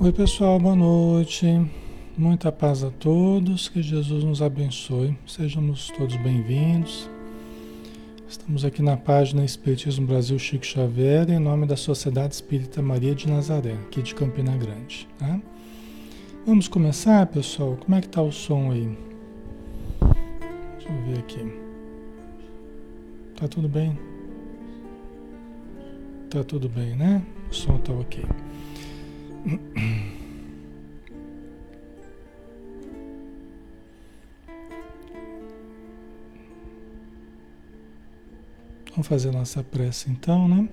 Oi, pessoal, boa noite. Muita paz a todos, que Jesus nos abençoe. Sejamos todos bem-vindos. Estamos aqui na página Espiritismo Brasil Chico Xavier, em nome da Sociedade Espírita Maria de Nazaré, aqui de Campina Grande. Tá? Vamos começar, pessoal? Como é que tá o som aí? Deixa eu ver aqui. Tá tudo bem? Tá tudo bem, né? O som tá ok. Vamos fazer nossa prece então, né?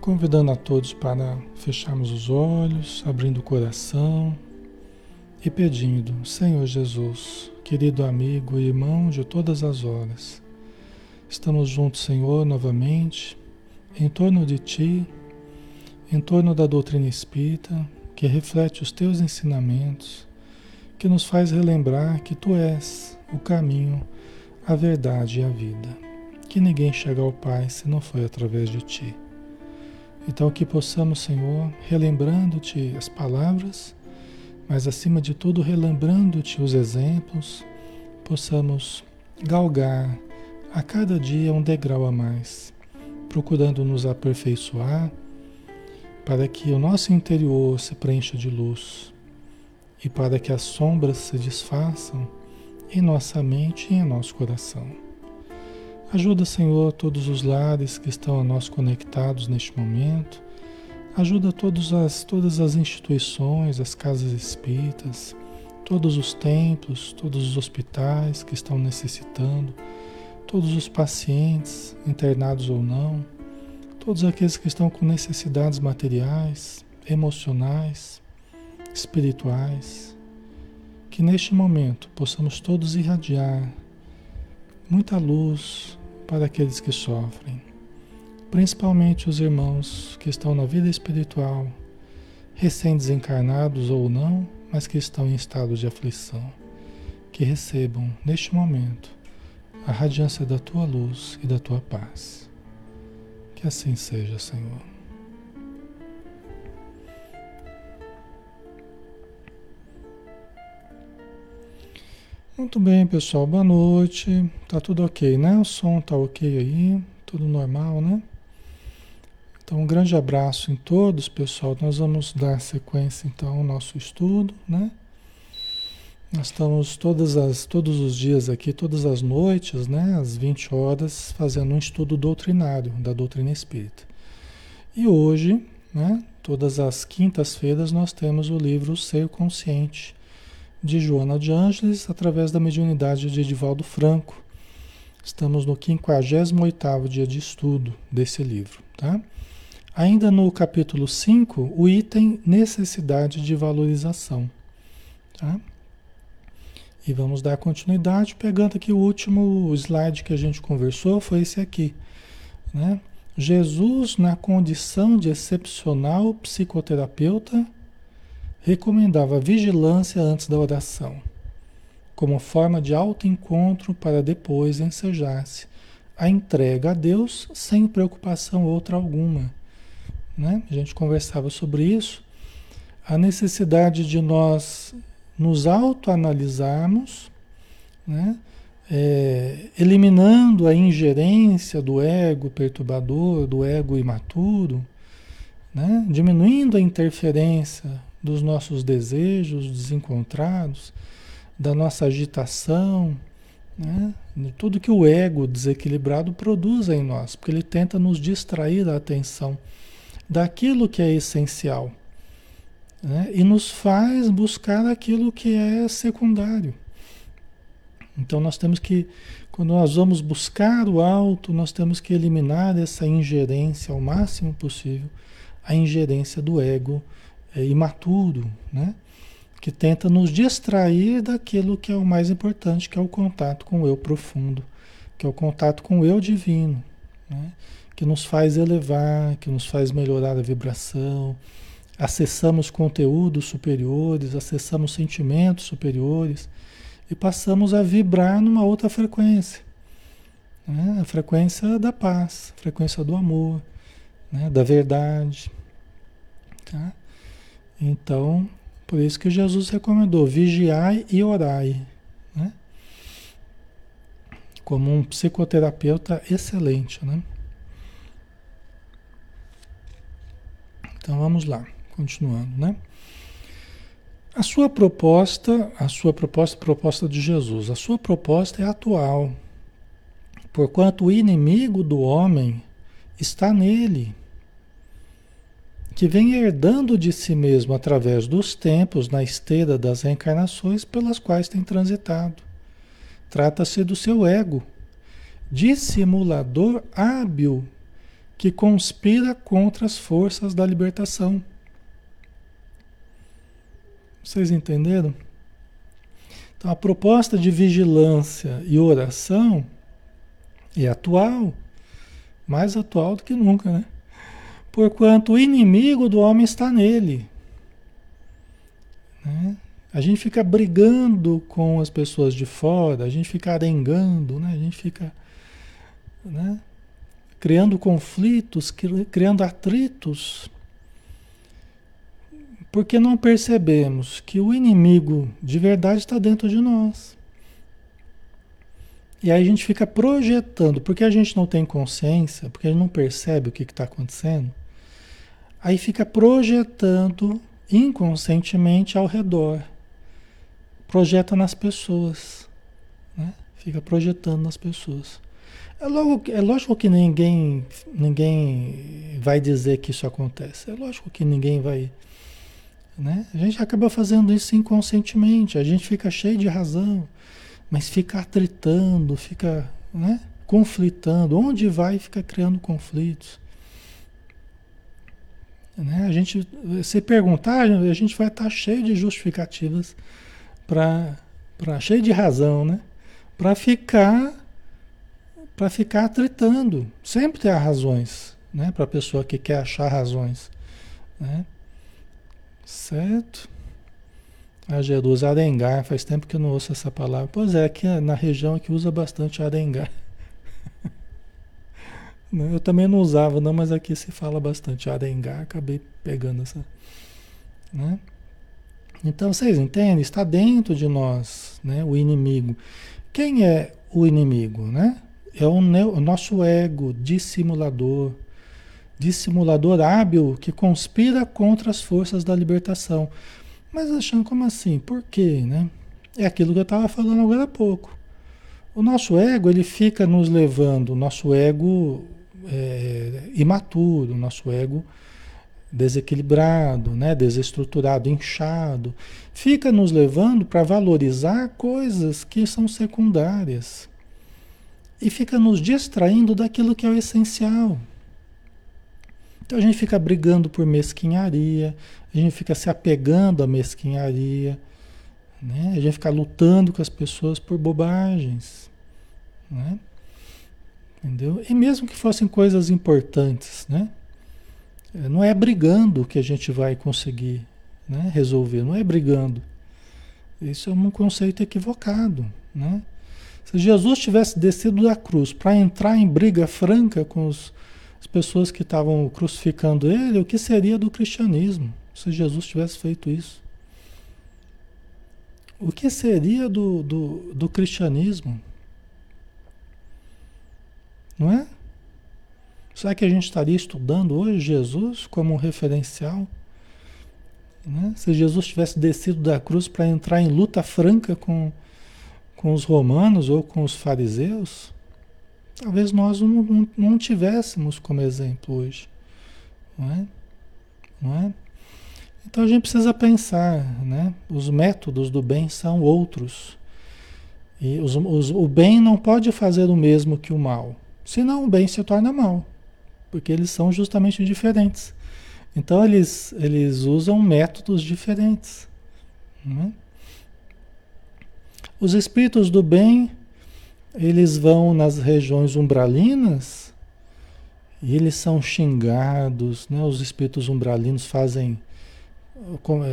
Convidando a todos para fecharmos os olhos, abrindo o coração e pedindo, Senhor Jesus, querido amigo e irmão de todas as horas, estamos juntos, Senhor, novamente, em torno de Ti em torno da doutrina espírita, que reflete os teus ensinamentos, que nos faz relembrar que tu és o caminho, a verdade e a vida, que ninguém chega ao Pai se não foi através de ti. Então que possamos, Senhor, relembrando-te as palavras, mas acima de tudo relembrando-te os exemplos, possamos galgar a cada dia um degrau a mais, procurando nos aperfeiçoar para que o nosso interior se preencha de luz e para que as sombras se desfaçam em nossa mente e em nosso coração. Ajuda, Senhor, todos os lares que estão a nós conectados neste momento. Ajuda todas as, todas as instituições, as casas espíritas, todos os templos, todos os hospitais que estão necessitando, todos os pacientes, internados ou não todos aqueles que estão com necessidades materiais, emocionais, espirituais, que neste momento possamos todos irradiar muita luz para aqueles que sofrem, principalmente os irmãos que estão na vida espiritual, recém-desencarnados ou não, mas que estão em estado de aflição, que recebam neste momento a radiância da tua luz e da tua paz. Que assim seja, Senhor. Muito bem, pessoal. Boa noite. Tá tudo ok, né? O som tá ok aí, tudo normal, né? Então, um grande abraço em todos, pessoal. Nós vamos dar sequência então ao nosso estudo, né? Nós estamos todas as, todos os dias aqui, todas as noites, né, às 20 horas, fazendo um estudo doutrinário da doutrina espírita. E hoje, né, todas as quintas-feiras, nós temos o livro Ser Consciente, de Joana de Ângeles, através da mediunidade de Edivaldo Franco. Estamos no 58º dia de estudo desse livro, tá? Ainda no capítulo 5, o item necessidade de valorização, tá? E vamos dar continuidade, pegando aqui o último slide que a gente conversou, foi esse aqui. Né? Jesus, na condição de excepcional psicoterapeuta, recomendava vigilância antes da oração, como forma de autoencontro para depois ensejar-se a entrega a Deus sem preocupação outra alguma. Né? A gente conversava sobre isso, a necessidade de nós nos autoanalisarmos, né? É, eliminando a ingerência do ego perturbador, do ego imaturo, né? diminuindo a interferência dos nossos desejos desencontrados, da nossa agitação, né? de tudo que o ego desequilibrado produz em nós, porque ele tenta nos distrair da atenção daquilo que é essencial né? e nos faz buscar aquilo que é secundário. Então nós temos que, quando nós vamos buscar o alto, nós temos que eliminar essa ingerência ao máximo possível, a ingerência do ego é, imaturo, né? que tenta nos distrair daquilo que é o mais importante, que é o contato com o eu profundo, que é o contato com o eu divino, né? que nos faz elevar, que nos faz melhorar a vibração, acessamos conteúdos superiores, acessamos sentimentos superiores e passamos a vibrar numa outra frequência. Né? A frequência da paz, a frequência do amor, né? da verdade. Tá? Então, por isso que Jesus recomendou: vigiai e orai. Né? Como um psicoterapeuta excelente. Né? Então vamos lá, continuando, né? A sua proposta, a sua proposta, proposta de Jesus, a sua proposta é atual. Porquanto o inimigo do homem está nele, que vem herdando de si mesmo através dos tempos na esteira das reencarnações pelas quais tem transitado. Trata-se do seu ego, dissimulador hábil que conspira contra as forças da libertação. Vocês entenderam? Então, a proposta de vigilância e oração é atual, mais atual do que nunca, né? Porquanto o inimigo do homem está nele. Né? A gente fica brigando com as pessoas de fora, a gente fica arengando, né? a gente fica. Né? criando conflitos, criando atritos, porque não percebemos que o inimigo de verdade está dentro de nós. E aí a gente fica projetando, porque a gente não tem consciência, porque a gente não percebe o que está acontecendo, aí fica projetando inconscientemente ao redor. Projeta nas pessoas. Né? Fica projetando nas pessoas. É, logo, é lógico que ninguém, ninguém vai dizer que isso acontece. É lógico que ninguém vai. Né? A gente acaba fazendo isso inconscientemente. A gente fica cheio de razão, mas fica atritando, fica né, conflitando. Onde vai, fica criando conflitos. Né? A gente, se perguntar, a gente vai estar cheio de justificativas para, cheio de razão, né? Para ficar para ficar tritando. Sempre tem razões, né? Para a pessoa que quer achar razões, né? Certo? A Jerusa arengar, faz tempo que eu não ouço essa palavra. Pois é, aqui na região que usa bastante arengar. Eu também não usava, não, mas aqui se fala bastante arengar, acabei pegando essa. Né? Então vocês entendem? Está dentro de nós, né? O inimigo. Quem é o inimigo, né? É o, o nosso ego dissimulador, dissimulador hábil que conspira contra as forças da libertação. Mas achando como assim? Por quê, né? É aquilo que eu estava falando agora há pouco. O nosso ego, ele fica nos levando, o nosso ego é, imaturo, o nosso ego desequilibrado, né, desestruturado, inchado, fica nos levando para valorizar coisas que são secundárias e fica nos distraindo daquilo que é o essencial. Então a gente fica brigando por mesquinharia, a gente fica se apegando à mesquinharia, né? a gente fica lutando com as pessoas por bobagens. Né? Entendeu? E mesmo que fossem coisas importantes, né? Não é brigando que a gente vai conseguir né, resolver, não é brigando. Isso é um conceito equivocado, né? Se Jesus tivesse descido da cruz para entrar em briga franca com os, as pessoas que estavam crucificando ele, o que seria do cristianismo se Jesus tivesse feito isso? O que seria do, do, do cristianismo? Não é? Será que a gente estaria estudando hoje Jesus como um referencial? Né? Se Jesus tivesse descido da cruz para entrar em luta franca com, com os romanos ou com os fariseus, talvez nós não, não, não tivéssemos como exemplo hoje. Não é? Não é? Então a gente precisa pensar, né? Os métodos do bem são outros. E os, os, o bem não pode fazer o mesmo que o mal. Senão o bem se torna mal. Porque eles são justamente diferentes. Então eles, eles usam métodos diferentes. Né? Os espíritos do bem, eles vão nas regiões umbralinas e eles são xingados, né? Os espíritos umbralinos fazem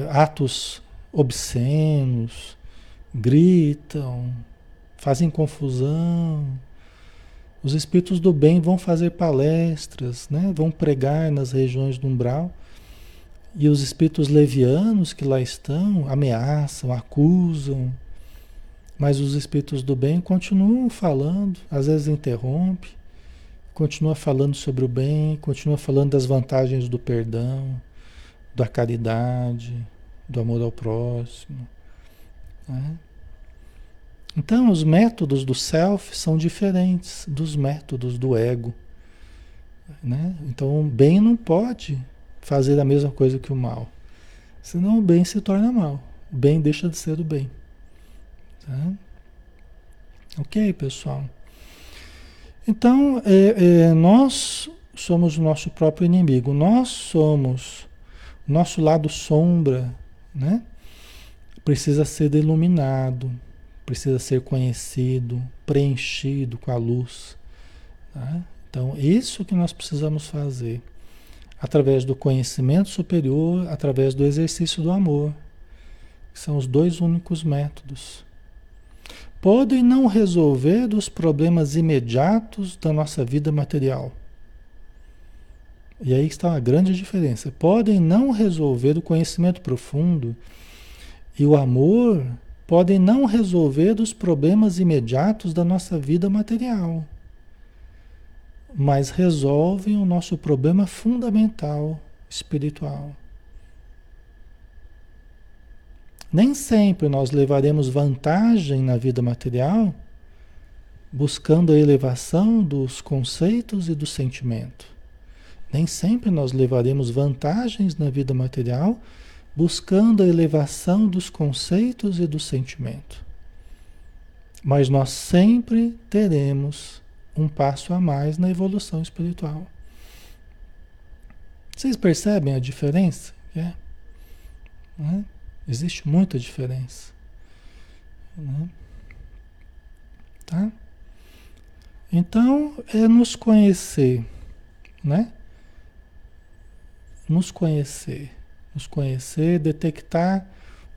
atos obscenos, gritam, fazem confusão. Os espíritos do bem vão fazer palestras, né? vão pregar nas regiões do umbral E os espíritos levianos que lá estão ameaçam, acusam, mas os espíritos do bem continuam falando, às vezes interrompe, continua falando sobre o bem, continua falando das vantagens do perdão, da caridade, do amor ao próximo. Né? Então, os métodos do self são diferentes dos métodos do ego. Né? Então, o bem não pode fazer a mesma coisa que o mal. Senão o bem se torna mal. O bem deixa de ser o bem. Tá? Ok, pessoal? Então, é, é, nós somos o nosso próprio inimigo. Nós somos, nosso lado sombra, né? Precisa ser iluminado, precisa ser conhecido, preenchido com a luz. Tá? Então, isso que nós precisamos fazer através do conhecimento superior, através do exercício do amor, são os dois únicos métodos. Podem não resolver os problemas imediatos da nossa vida material. E aí está uma grande diferença. Podem não resolver o conhecimento profundo e o amor podem não resolver os problemas imediatos da nossa vida material mas resolvem o nosso problema fundamental espiritual. Nem sempre nós levaremos vantagem na vida material buscando a elevação dos conceitos e do sentimento. Nem sempre nós levaremos vantagens na vida material buscando a elevação dos conceitos e do sentimento. Mas nós sempre teremos um passo a mais na evolução espiritual. Vocês percebem a diferença? É. Né? Existe muita diferença. Né? Tá? Então, é nos conhecer, né? Nos conhecer, nos conhecer, detectar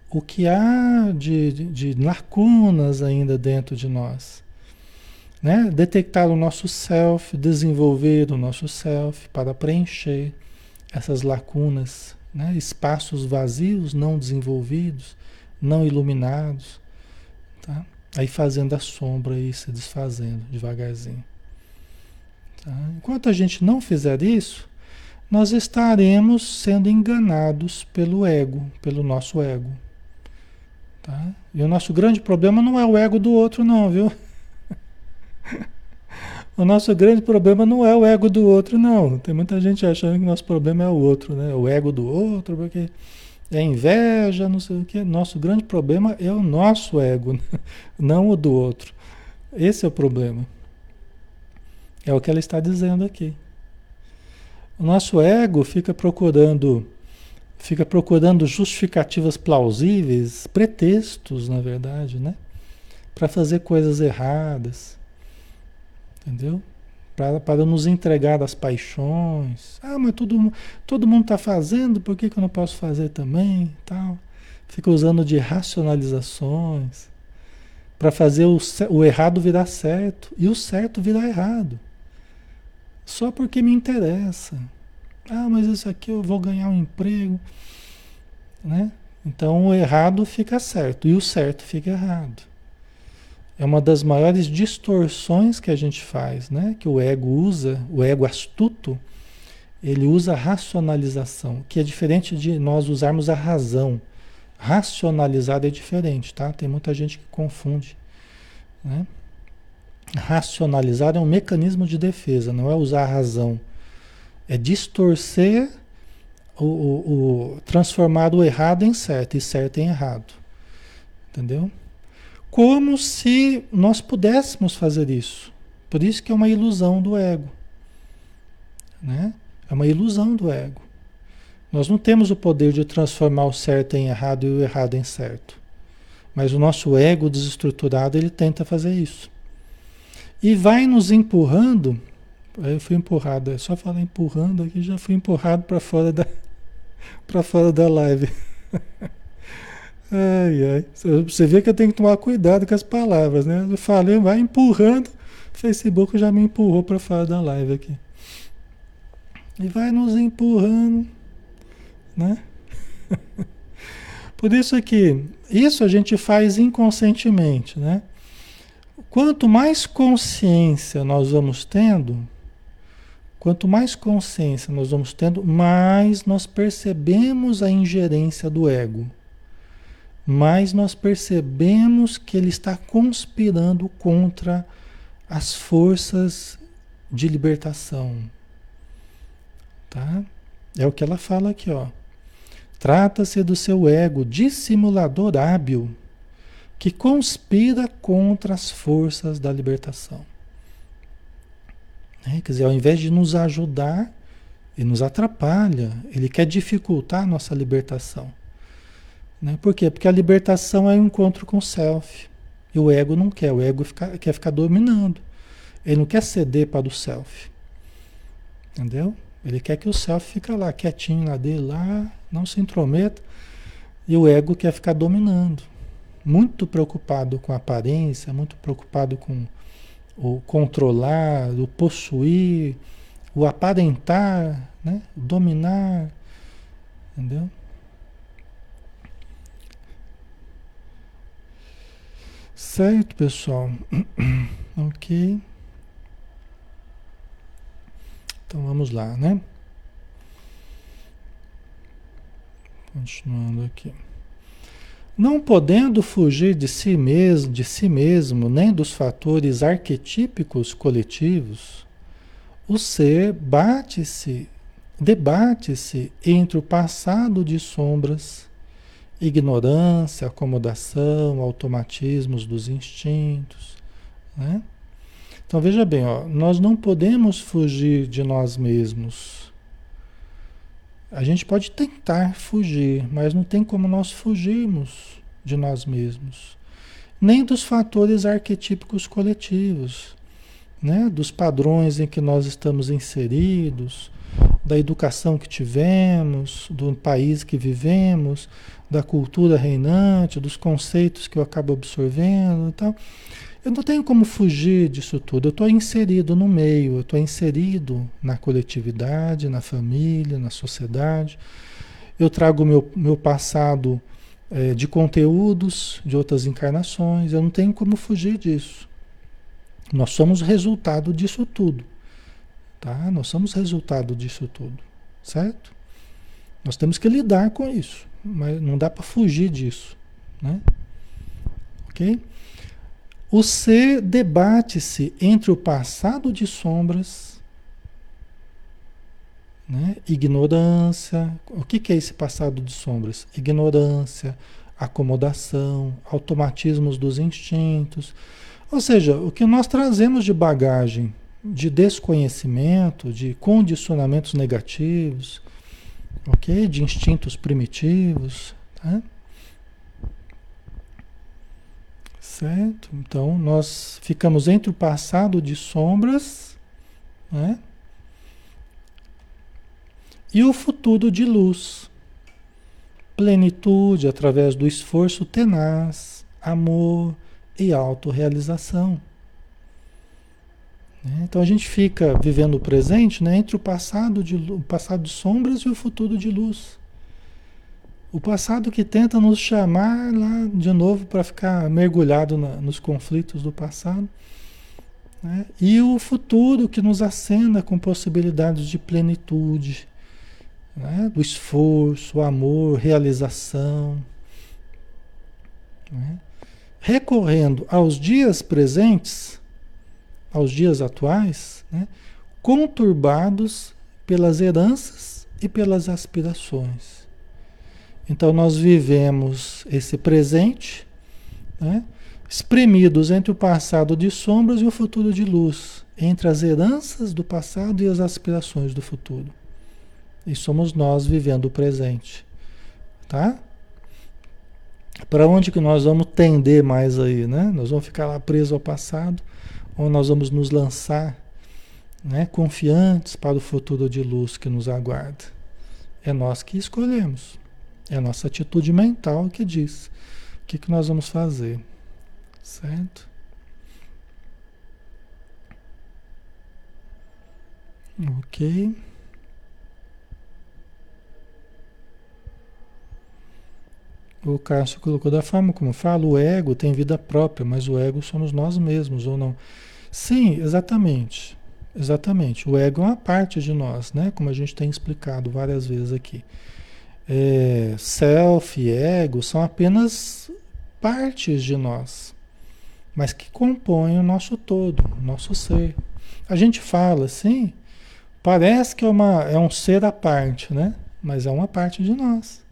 o que há de, de, de lacunas ainda dentro de nós né? Detectar o nosso self, desenvolver o nosso self para preencher essas lacunas, né? espaços vazios, não desenvolvidos, não iluminados, tá? Aí fazendo a sombra e se desfazendo devagarzinho. Tá? Enquanto a gente não fizer isso, nós estaremos sendo enganados pelo ego, pelo nosso ego. Tá? E o nosso grande problema não é o ego do outro, não, viu? O nosso grande problema não é o ego do outro, não. Tem muita gente achando que nosso problema é o outro, né? O ego do outro, porque é inveja, não sei o que. Nosso grande problema é o nosso ego, não o do outro. Esse é o problema. É o que ela está dizendo aqui. O nosso ego fica procurando fica procurando justificativas plausíveis, pretextos, na verdade, né? Para fazer coisas erradas. Entendeu? Para nos entregar às paixões. Ah, mas todo, todo mundo está fazendo, por que, que eu não posso fazer também? Tal. Fica usando de racionalizações para fazer o, o errado virar certo e o certo virar errado. Só porque me interessa. Ah, mas isso aqui eu vou ganhar um emprego. Né? Então o errado fica certo e o certo fica errado. É uma das maiores distorções que a gente faz, né? Que o ego usa, o ego astuto, ele usa a racionalização, que é diferente de nós usarmos a razão. Racionalizar é diferente, tá? Tem muita gente que confunde, né? Racionalizar é um mecanismo de defesa, não é usar a razão. É distorcer o, o, o transformar o errado em certo e certo em errado. Entendeu? Como se nós pudéssemos fazer isso. Por isso que é uma ilusão do ego. Né? É uma ilusão do ego. Nós não temos o poder de transformar o certo em errado e o errado em certo. Mas o nosso ego desestruturado, ele tenta fazer isso. E vai nos empurrando. Eu fui empurrado, é só falar empurrando aqui, já fui empurrado para fora da para fora da live. Ai, ai. Você vê que eu tenho que tomar cuidado com as palavras, né? Eu falei, vai empurrando. O Facebook já me empurrou para fora da live aqui. E vai nos empurrando, né? Por isso que isso a gente faz inconscientemente, né? Quanto mais consciência nós vamos tendo, quanto mais consciência nós vamos tendo, mais nós percebemos a ingerência do ego. Mais nós percebemos que ele está conspirando contra as forças de libertação. Tá? É o que ela fala aqui, ó. Trata-se do seu ego dissimulador hábil que conspira contra as forças da libertação. Né? Quer dizer, ao invés de nos ajudar, ele nos atrapalha, ele quer dificultar a nossa libertação. Né? Por quê? Porque a libertação é um encontro com o self. E o ego não quer, o ego fica, quer ficar dominando. Ele não quer ceder para o self. Entendeu? Ele quer que o self fique lá, quietinho lá dele, lá, não se intrometa. E o ego quer ficar dominando muito preocupado com a aparência, muito preocupado com o controlar, o possuir, o aparentar, né? dominar, entendeu? Certo, pessoal? ok. Então vamos lá, né? Continuando aqui. Não podendo fugir de si mesmo, de si mesmo, nem dos fatores arquetípicos coletivos, o ser bate-se, debate-se entre o passado de sombras, ignorância, acomodação, automatismos dos instintos, né? Então veja bem, ó, nós não podemos fugir de nós mesmos. A gente pode tentar fugir, mas não tem como nós fugirmos de nós mesmos, nem dos fatores arquetípicos coletivos, né? dos padrões em que nós estamos inseridos, da educação que tivemos, do país que vivemos, da cultura reinante, dos conceitos que eu acabo absorvendo e tal. Eu não tenho como fugir disso tudo. Eu estou inserido no meio, eu estou inserido na coletividade, na família, na sociedade. Eu trago meu, meu passado é, de conteúdos de outras encarnações. Eu não tenho como fugir disso. Nós somos resultado disso tudo. Tá? Nós somos resultado disso tudo. Certo? Nós temos que lidar com isso. Mas não dá para fugir disso. Né? Ok? O ser debate-se entre o passado de sombras, né? ignorância. O que, que é esse passado de sombras? Ignorância, acomodação, automatismos dos instintos. Ou seja, o que nós trazemos de bagagem, de desconhecimento, de condicionamentos negativos, ok? De instintos primitivos, tá? Certo? Então nós ficamos entre o passado de sombras né? e o futuro de luz. Plenitude através do esforço tenaz, amor e autorrealização. Né? Então a gente fica vivendo o presente né, entre o passado, de, o passado de sombras e o futuro de luz. O passado que tenta nos chamar lá de novo para ficar mergulhado na, nos conflitos do passado. Né? E o futuro que nos acena com possibilidades de plenitude, né? do esforço, amor, realização. Né? Recorrendo aos dias presentes, aos dias atuais, né? conturbados pelas heranças e pelas aspirações. Então nós vivemos esse presente, né? espremidos entre o passado de sombras e o futuro de luz, entre as heranças do passado e as aspirações do futuro. E somos nós vivendo o presente, tá? Para onde que nós vamos tender mais aí, né? Nós vamos ficar lá presos ao passado ou nós vamos nos lançar, né, confiantes para o futuro de luz que nos aguarda? É nós que escolhemos. É a nossa atitude mental que diz o que, que nós vamos fazer. Certo? Ok. O Cássio colocou da forma como fala, o ego tem vida própria, mas o ego somos nós mesmos, ou não? Sim, exatamente. Exatamente. O ego é uma parte de nós, né? Como a gente tem explicado várias vezes aqui. É, self e ego são apenas partes de nós, mas que compõem o nosso todo, o nosso ser. A gente fala assim, parece que é, uma, é um ser à parte, né? Mas é uma parte de nós.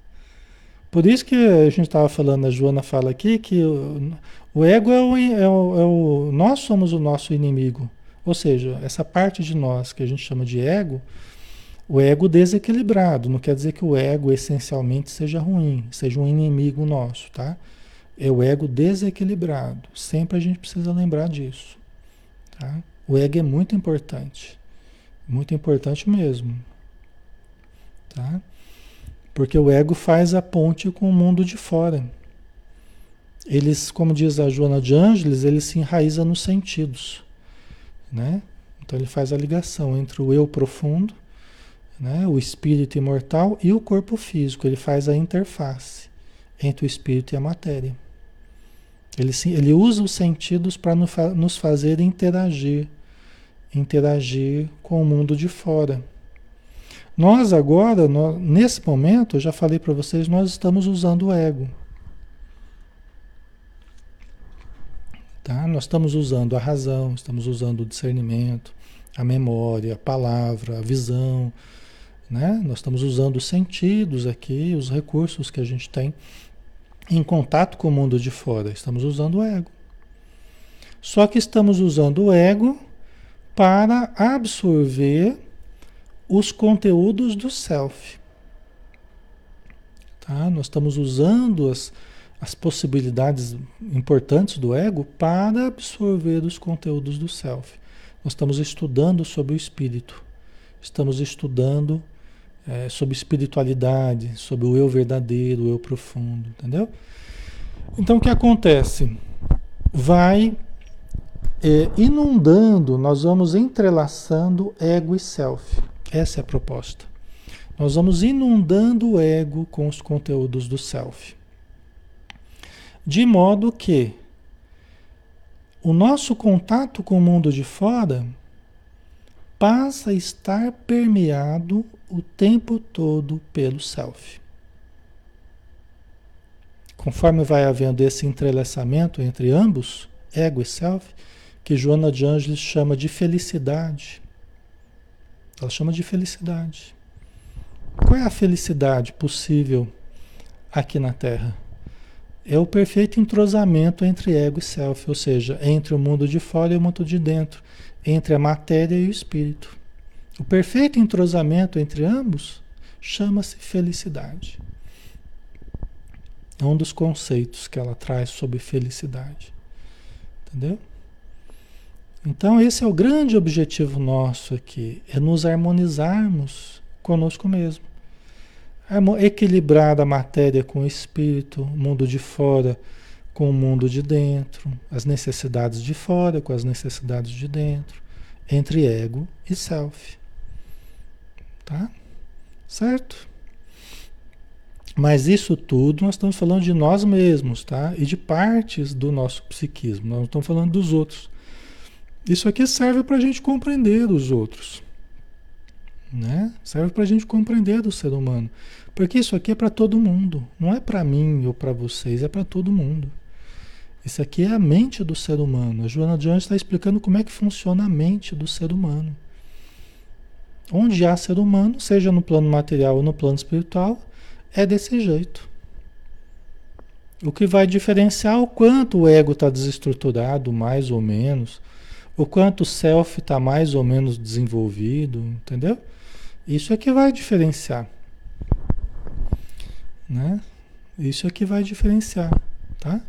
Por isso que a gente estava falando, a Joana fala aqui, que o, o ego é o, é, o, é o. Nós somos o nosso inimigo. Ou seja, essa parte de nós que a gente chama de ego, o ego desequilibrado. Não quer dizer que o ego essencialmente seja ruim, seja um inimigo nosso, tá? É o ego desequilibrado. Sempre a gente precisa lembrar disso. Tá? O ego é muito importante. Muito importante mesmo. Tá? Porque o ego faz a ponte com o mundo de fora. Eles, como diz a Joana de Ângeles, ele se enraiza nos sentidos. Né? Então ele faz a ligação entre o eu profundo, né? o espírito imortal e o corpo físico. Ele faz a interface entre o espírito e a matéria. Ele, ele usa os sentidos para nos fazer interagir, interagir com o mundo de fora. Nós agora, nós, nesse momento, eu já falei para vocês, nós estamos usando o ego. Tá? Nós estamos usando a razão, estamos usando o discernimento, a memória, a palavra, a visão. Né? Nós estamos usando os sentidos aqui, os recursos que a gente tem em contato com o mundo de fora. Estamos usando o ego. Só que estamos usando o ego para absorver os conteúdos do self. Tá? Nós estamos usando as, as possibilidades importantes do ego para absorver os conteúdos do self. Nós estamos estudando sobre o espírito, estamos estudando é, sobre espiritualidade, sobre o eu verdadeiro, o eu profundo, entendeu? Então o que acontece? Vai é, inundando, nós vamos entrelaçando ego e self. Essa é a proposta. Nós vamos inundando o ego com os conteúdos do self. De modo que o nosso contato com o mundo de fora passa a estar permeado o tempo todo pelo self. Conforme vai havendo esse entrelaçamento entre ambos, ego e self, que Joana de Ângeles chama de felicidade. Ela chama de felicidade. Qual é a felicidade possível aqui na Terra? É o perfeito entrosamento entre ego e self, ou seja, entre o mundo de fora e o mundo de dentro, entre a matéria e o espírito. O perfeito entrosamento entre ambos chama-se felicidade. É um dos conceitos que ela traz sobre felicidade. Entendeu? Então, esse é o grande objetivo nosso aqui: é nos harmonizarmos conosco mesmo. Equilibrar a matéria com o espírito, o mundo de fora com o mundo de dentro, as necessidades de fora com as necessidades de dentro, entre ego e self. Tá? Certo? Mas isso tudo nós estamos falando de nós mesmos, tá? E de partes do nosso psiquismo. Nós não estamos falando dos outros. Isso aqui serve para a gente compreender os outros. Né? Serve para a gente compreender do ser humano. Porque isso aqui é para todo mundo. Não é para mim ou para vocês, é para todo mundo. Isso aqui é a mente do ser humano. A Joana de está explicando como é que funciona a mente do ser humano. Onde há ser humano, seja no plano material ou no plano espiritual, é desse jeito. O que vai diferenciar o quanto o ego está desestruturado, mais ou menos, o quanto o self está mais ou menos desenvolvido, entendeu? Isso é que vai diferenciar. Né? Isso é que vai diferenciar, tá?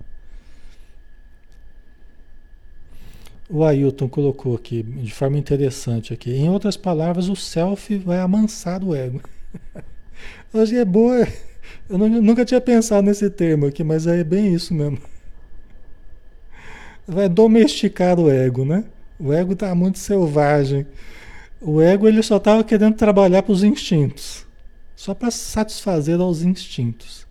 O Ailton colocou aqui de forma interessante aqui. Em outras palavras, o self vai amansar o ego. Hoje é boa. Eu nunca tinha pensado nesse termo aqui, mas é bem isso mesmo. Vai domesticar o ego, né? O ego está muito selvagem. O ego ele só estava querendo trabalhar para os instintos, só para satisfazer aos instintos.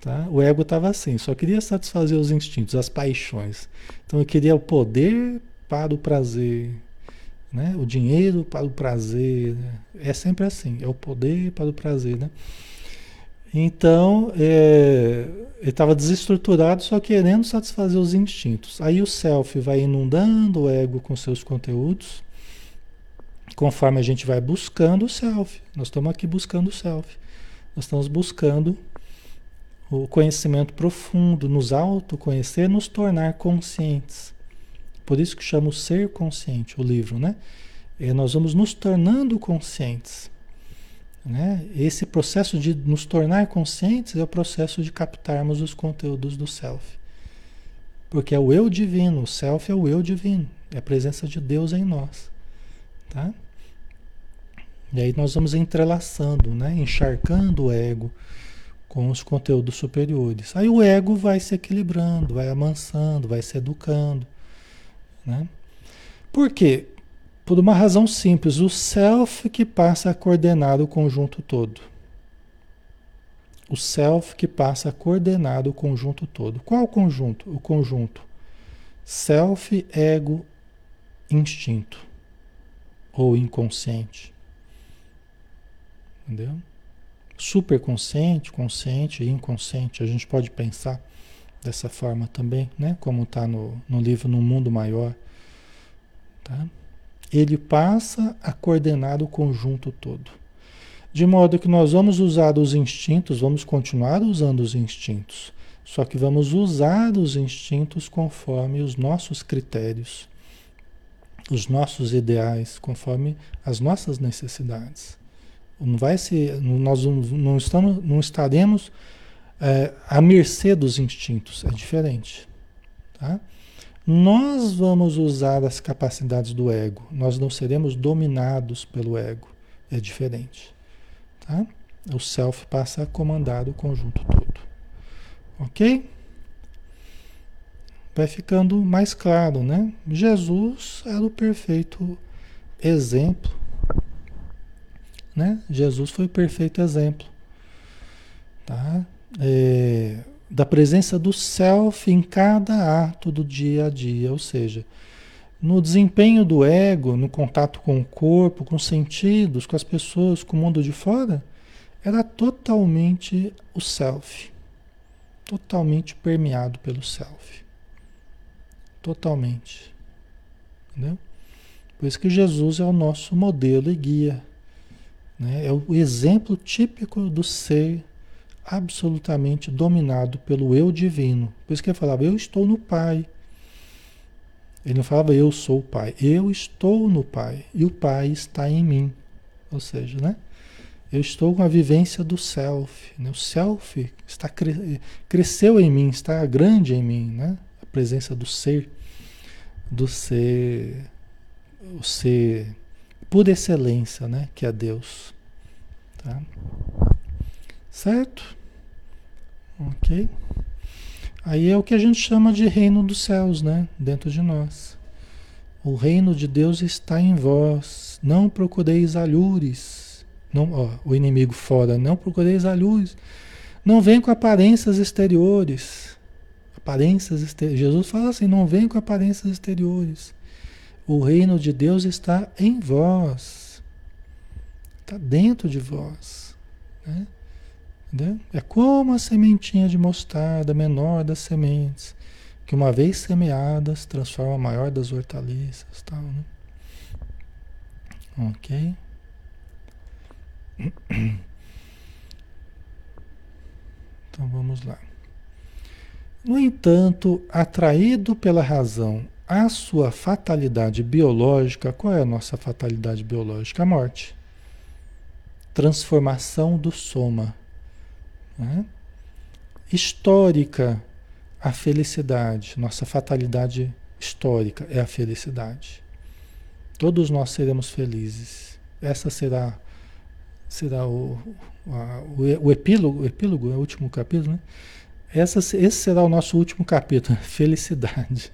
Tá? O ego estava assim, só queria satisfazer os instintos, as paixões. Então eu queria o poder para o prazer, né? o dinheiro para o prazer. É sempre assim, é o poder para o prazer. Né? Então, é, ele estava desestruturado, só querendo satisfazer os instintos. Aí o self vai inundando o ego com seus conteúdos, conforme a gente vai buscando o self. Nós estamos aqui buscando o self. Nós estamos buscando o conhecimento profundo, nos autoconhecer, nos tornar conscientes. Por isso que chama o ser consciente, o livro, né? E nós vamos nos tornando conscientes. Né? Esse processo de nos tornar conscientes é o processo de captarmos os conteúdos do self. Porque é o eu divino, o self é o eu divino, é a presença de Deus em nós. Tá? E aí nós vamos entrelaçando, né? encharcando o ego com os conteúdos superiores. Aí o ego vai se equilibrando, vai amansando, vai se educando. Né? Por quê? Por uma razão simples, o self que passa a coordenar o conjunto todo. O self que passa a coordenar o conjunto todo. Qual o conjunto? O conjunto self, ego, instinto ou inconsciente. Entendeu? Superconsciente, consciente e inconsciente. A gente pode pensar dessa forma também, né? Como está no, no livro No Mundo Maior. Tá? Ele passa a coordenar o conjunto todo. De modo que nós vamos usar os instintos, vamos continuar usando os instintos, só que vamos usar os instintos conforme os nossos critérios, os nossos ideais, conforme as nossas necessidades. Não vai ser, nós não, estamos, não estaremos é, à mercê dos instintos, é diferente. Tá? Nós vamos usar as capacidades do ego, nós não seremos dominados pelo ego, é diferente. Tá? O self passa a comandar o conjunto todo. Ok? Vai ficando mais claro, né? Jesus era o perfeito exemplo. Né? Jesus foi o perfeito exemplo. Tá? É, da presença do self em cada ato do dia a dia, ou seja, no desempenho do ego, no contato com o corpo, com os sentidos, com as pessoas, com o mundo de fora, era totalmente o self, totalmente permeado pelo self, totalmente, entendeu? Por isso que Jesus é o nosso modelo e guia, né? é o exemplo típico do ser absolutamente dominado pelo eu divino. Por isso que ele falava, eu estou no Pai. Ele não falava, eu sou o Pai. Eu estou no Pai. E o Pai está em mim. Ou seja, né? Eu estou com a vivência do self. Né? O self está cre cresceu em mim, está grande em mim, né? A presença do ser, do ser, o ser por excelência, né? Que é Deus. Tá? Certo? Ok? Aí é o que a gente chama de reino dos céus, né? Dentro de nós. O reino de Deus está em vós. Não procureis alhures. Não, ó, o inimigo fora, não procureis alhures. Não vem com aparências exteriores. Aparências exteriores. Jesus fala assim: não vem com aparências exteriores. O reino de Deus está em vós. Está dentro de vós. Né? Entendeu? É como a sementinha de mostarda, menor das sementes, que uma vez semeadas transforma a maior das hortaliças. Tal, né? Ok? Então vamos lá. No entanto, atraído pela razão à sua fatalidade biológica, qual é a nossa fatalidade biológica? A morte. Transformação do soma né? Histórica, a felicidade, nossa fatalidade histórica é a felicidade. Todos nós seremos felizes. Essa será será o, a, o, o, epílogo, epílogo é o último capítulo, né? Essa, esse será o nosso último capítulo, felicidade.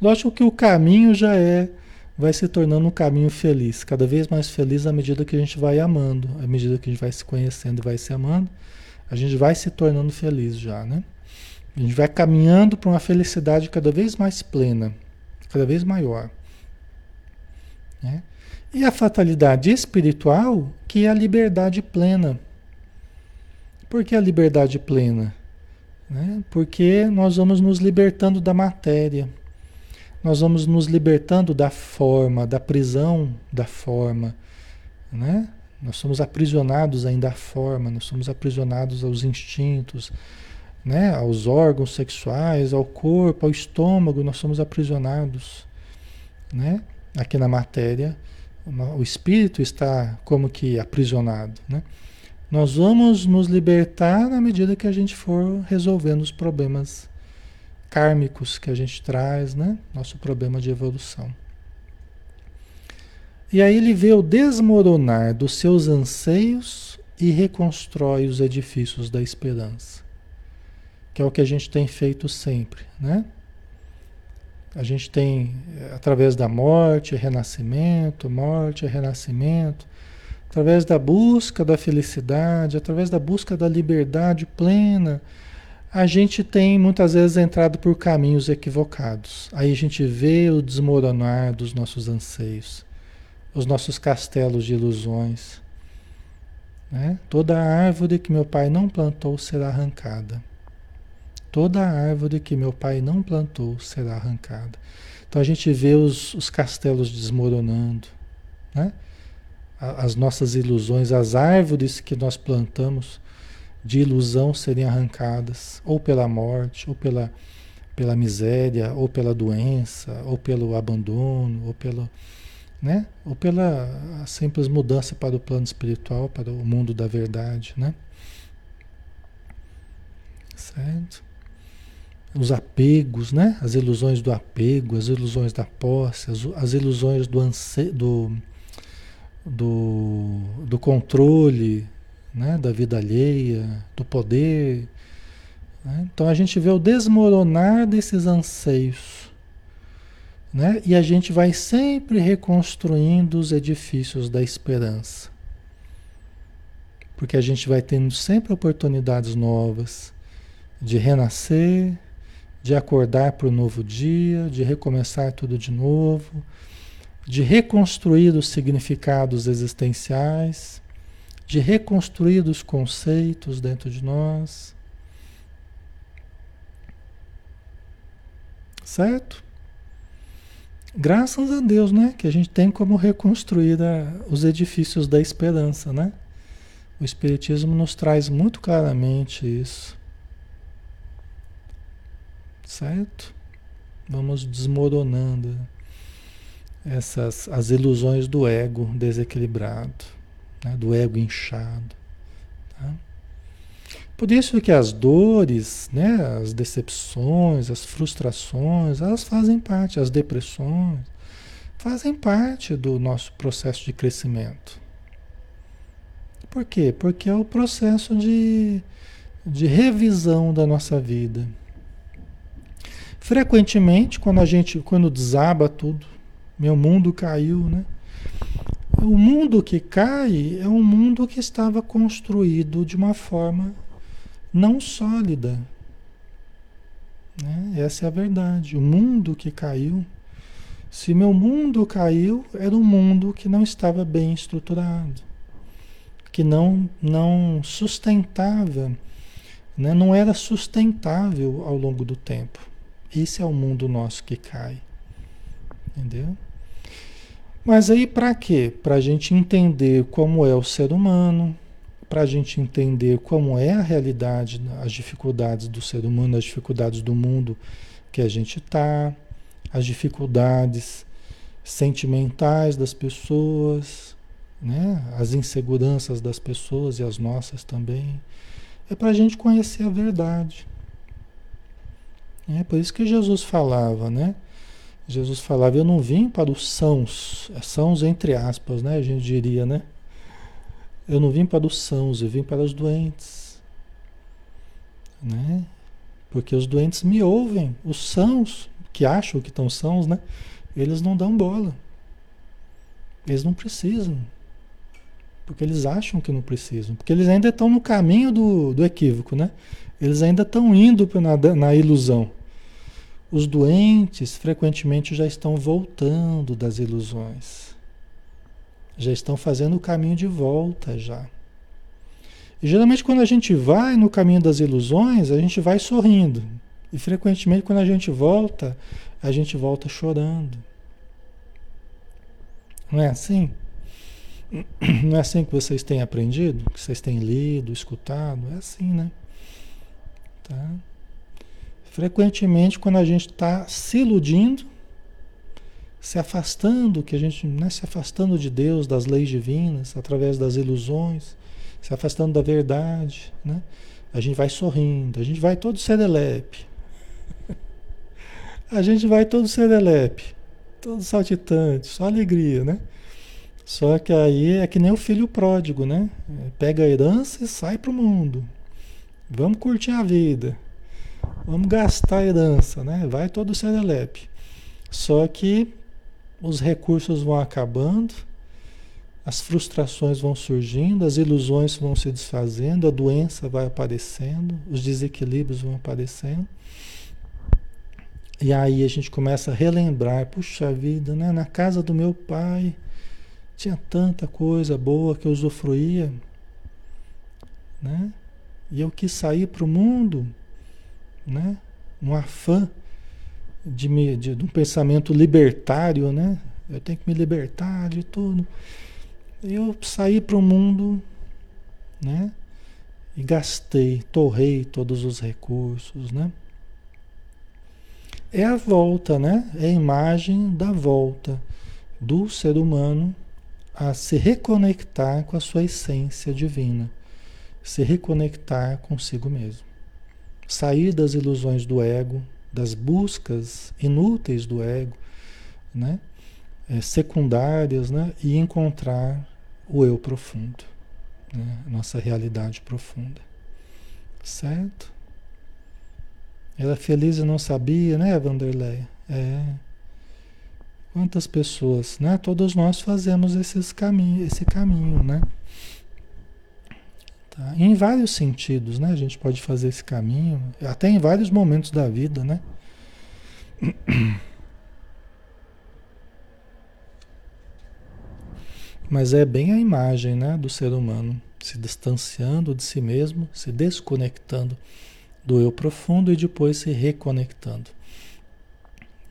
Lógico que o caminho já é, vai se tornando um caminho feliz, cada vez mais feliz à medida que a gente vai amando, à medida que a gente vai se conhecendo e vai se amando, A gente vai se tornando feliz já, né? A gente vai caminhando para uma felicidade cada vez mais plena, cada vez maior. Né? E a fatalidade espiritual, que é a liberdade plena. Por que a liberdade plena? Né? Porque nós vamos nos libertando da matéria, nós vamos nos libertando da forma, da prisão da forma. Né? Nós somos aprisionados ainda à forma, nós somos aprisionados aos instintos, né? aos órgãos sexuais, ao corpo, ao estômago, nós somos aprisionados né? aqui na matéria. O espírito está como que aprisionado. Né? Nós vamos nos libertar na medida que a gente for resolvendo os problemas kármicos que a gente traz, né? Nosso problema de evolução. E aí ele vê o desmoronar dos seus anseios e reconstrói os edifícios da esperança. Que é o que a gente tem feito sempre, né? A gente tem, através da morte, renascimento, morte, renascimento, através da busca da felicidade, através da busca da liberdade plena, a gente tem muitas vezes entrado por caminhos equivocados. Aí a gente vê o desmoronar dos nossos anseios, os nossos castelos de ilusões. Né? Toda árvore que meu pai não plantou será arrancada. Toda árvore que meu pai não plantou será arrancada. Então a gente vê os, os castelos desmoronando. Né? as nossas ilusões, as árvores que nós plantamos de ilusão serem arrancadas, ou pela morte, ou pela, pela miséria, ou pela doença, ou pelo abandono, ou pelo, né? Ou pela simples mudança para o plano espiritual, para o mundo da verdade, né? Certo? Os apegos, né? As ilusões do apego, as ilusões da posse, as, as ilusões do, anse, do do, do controle né, da vida alheia, do poder. Né? Então a gente vê o desmoronar desses anseios. Né? E a gente vai sempre reconstruindo os edifícios da esperança. Porque a gente vai tendo sempre oportunidades novas de renascer, de acordar para o novo dia, de recomeçar tudo de novo de reconstruir os significados existenciais, de reconstruir os conceitos dentro de nós. Certo? Graças a Deus, né? Que a gente tem como reconstruir a, os edifícios da esperança, né? O Espiritismo nos traz muito claramente isso. Certo? Vamos desmoronando essas as ilusões do ego desequilibrado, né? do ego inchado. Tá? Por isso que as dores, né? as decepções, as frustrações, elas fazem parte, as depressões, fazem parte do nosso processo de crescimento. Por quê? Porque é o processo de, de revisão da nossa vida. Frequentemente, quando a gente, quando desaba tudo, meu mundo caiu, né? O mundo que cai é um mundo que estava construído de uma forma não sólida. Né? Essa é a verdade. O mundo que caiu, se meu mundo caiu, era um mundo que não estava bem estruturado, que não, não sustentava, né? não era sustentável ao longo do tempo. Esse é o mundo nosso que cai. Entendeu? Mas aí para quê? Para a gente entender como é o ser humano, para a gente entender como é a realidade, as dificuldades do ser humano, as dificuldades do mundo que a gente está, as dificuldades sentimentais das pessoas, né? as inseguranças das pessoas e as nossas também. É para a gente conhecer a verdade. É por isso que Jesus falava, né? Jesus falava, eu não vim para os sãos, é sãos entre aspas, né? A gente diria, né? Eu não vim para os sãos, eu vim para os doentes. Né? Porque os doentes me ouvem, os sãos, que acham que estão sãos, né? Eles não dão bola. Eles não precisam. Porque eles acham que não precisam. Porque eles ainda estão no caminho do, do equívoco, né? Eles ainda estão indo na, na ilusão. Os doentes frequentemente já estão voltando das ilusões. Já estão fazendo o caminho de volta já. E geralmente quando a gente vai no caminho das ilusões, a gente vai sorrindo. E frequentemente quando a gente volta, a gente volta chorando. Não é assim? Não é assim que vocês têm aprendido? Que vocês têm lido, escutado? É assim, né? Tá? Frequentemente, quando a gente está se iludindo, se afastando, que a gente, né, se afastando de Deus, das leis divinas, através das ilusões, se afastando da verdade, né? A gente vai sorrindo, a gente vai todo serelepe. a gente vai todo serelepe, todo saltitante, só alegria, né? Só que aí é que nem o filho pródigo, né? Pega a herança e sai pro mundo. Vamos curtir a vida. Vamos gastar a herança, né? Vai todo serelepe. Só que os recursos vão acabando, as frustrações vão surgindo, as ilusões vão se desfazendo, a doença vai aparecendo, os desequilíbrios vão aparecendo. E aí a gente começa a relembrar, puxa vida, né? Na casa do meu pai tinha tanta coisa boa que eu usufruía, né? E eu quis sair para o mundo né? Um afã de, me, de, de um pensamento libertário, né? Eu tenho que me libertar de tudo. Eu saí para o mundo, né? E gastei, torrei todos os recursos, né? É a volta, né? É a imagem da volta do ser humano a se reconectar com a sua essência divina, se reconectar consigo mesmo sair das ilusões do ego, das buscas inúteis do ego, né? É, secundárias, né? e encontrar o eu profundo, né? nossa realidade profunda. Certo? Era feliz e não sabia, né, Vanderlei? É. Quantas pessoas, né? Todos nós fazemos esses caminho, esse caminho, né? Tá? Em vários sentidos, né? A gente pode fazer esse caminho, até em vários momentos da vida, né? Mas é bem a imagem né, do ser humano se distanciando de si mesmo, se desconectando do eu profundo e depois se reconectando.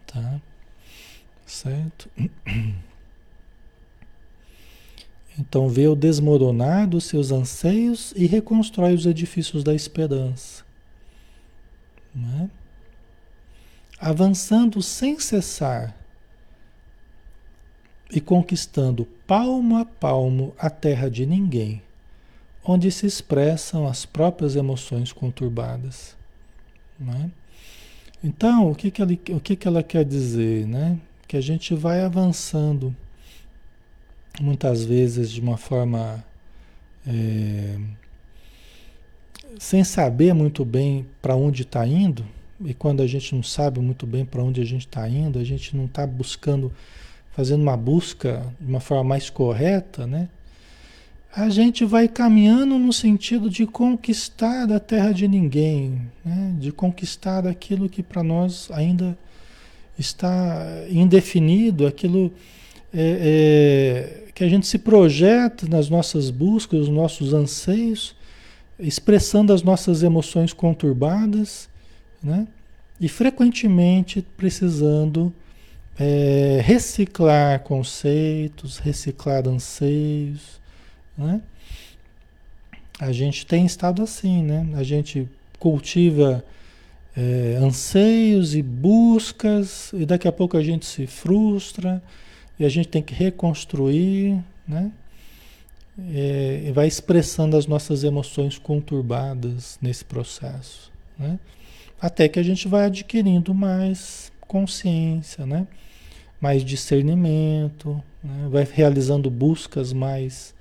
Tá? Certo? Então vê o desmoronar dos seus anseios e reconstrói os edifícios da esperança. É? Avançando sem cessar e conquistando palmo a palmo a terra de ninguém, onde se expressam as próprias emoções conturbadas. É? Então, o que, que, ela, o que, que ela quer dizer? Né? Que a gente vai avançando muitas vezes de uma forma é, sem saber muito bem para onde está indo, e quando a gente não sabe muito bem para onde a gente está indo, a gente não está buscando, fazendo uma busca de uma forma mais correta, né? A gente vai caminhando no sentido de conquistar a terra de ninguém, né? de conquistar aquilo que para nós ainda está indefinido, aquilo é, é, que a gente se projeta nas nossas buscas, nos nossos anseios, expressando as nossas emoções conturbadas, né? E frequentemente precisando é, reciclar conceitos, reciclar anseios, né? A gente tem estado assim, né? A gente cultiva é, anseios e buscas e daqui a pouco a gente se frustra, e a gente tem que reconstruir, né? É, vai expressando as nossas emoções conturbadas nesse processo, né? Até que a gente vai adquirindo mais consciência, né? Mais discernimento, né? vai realizando buscas mais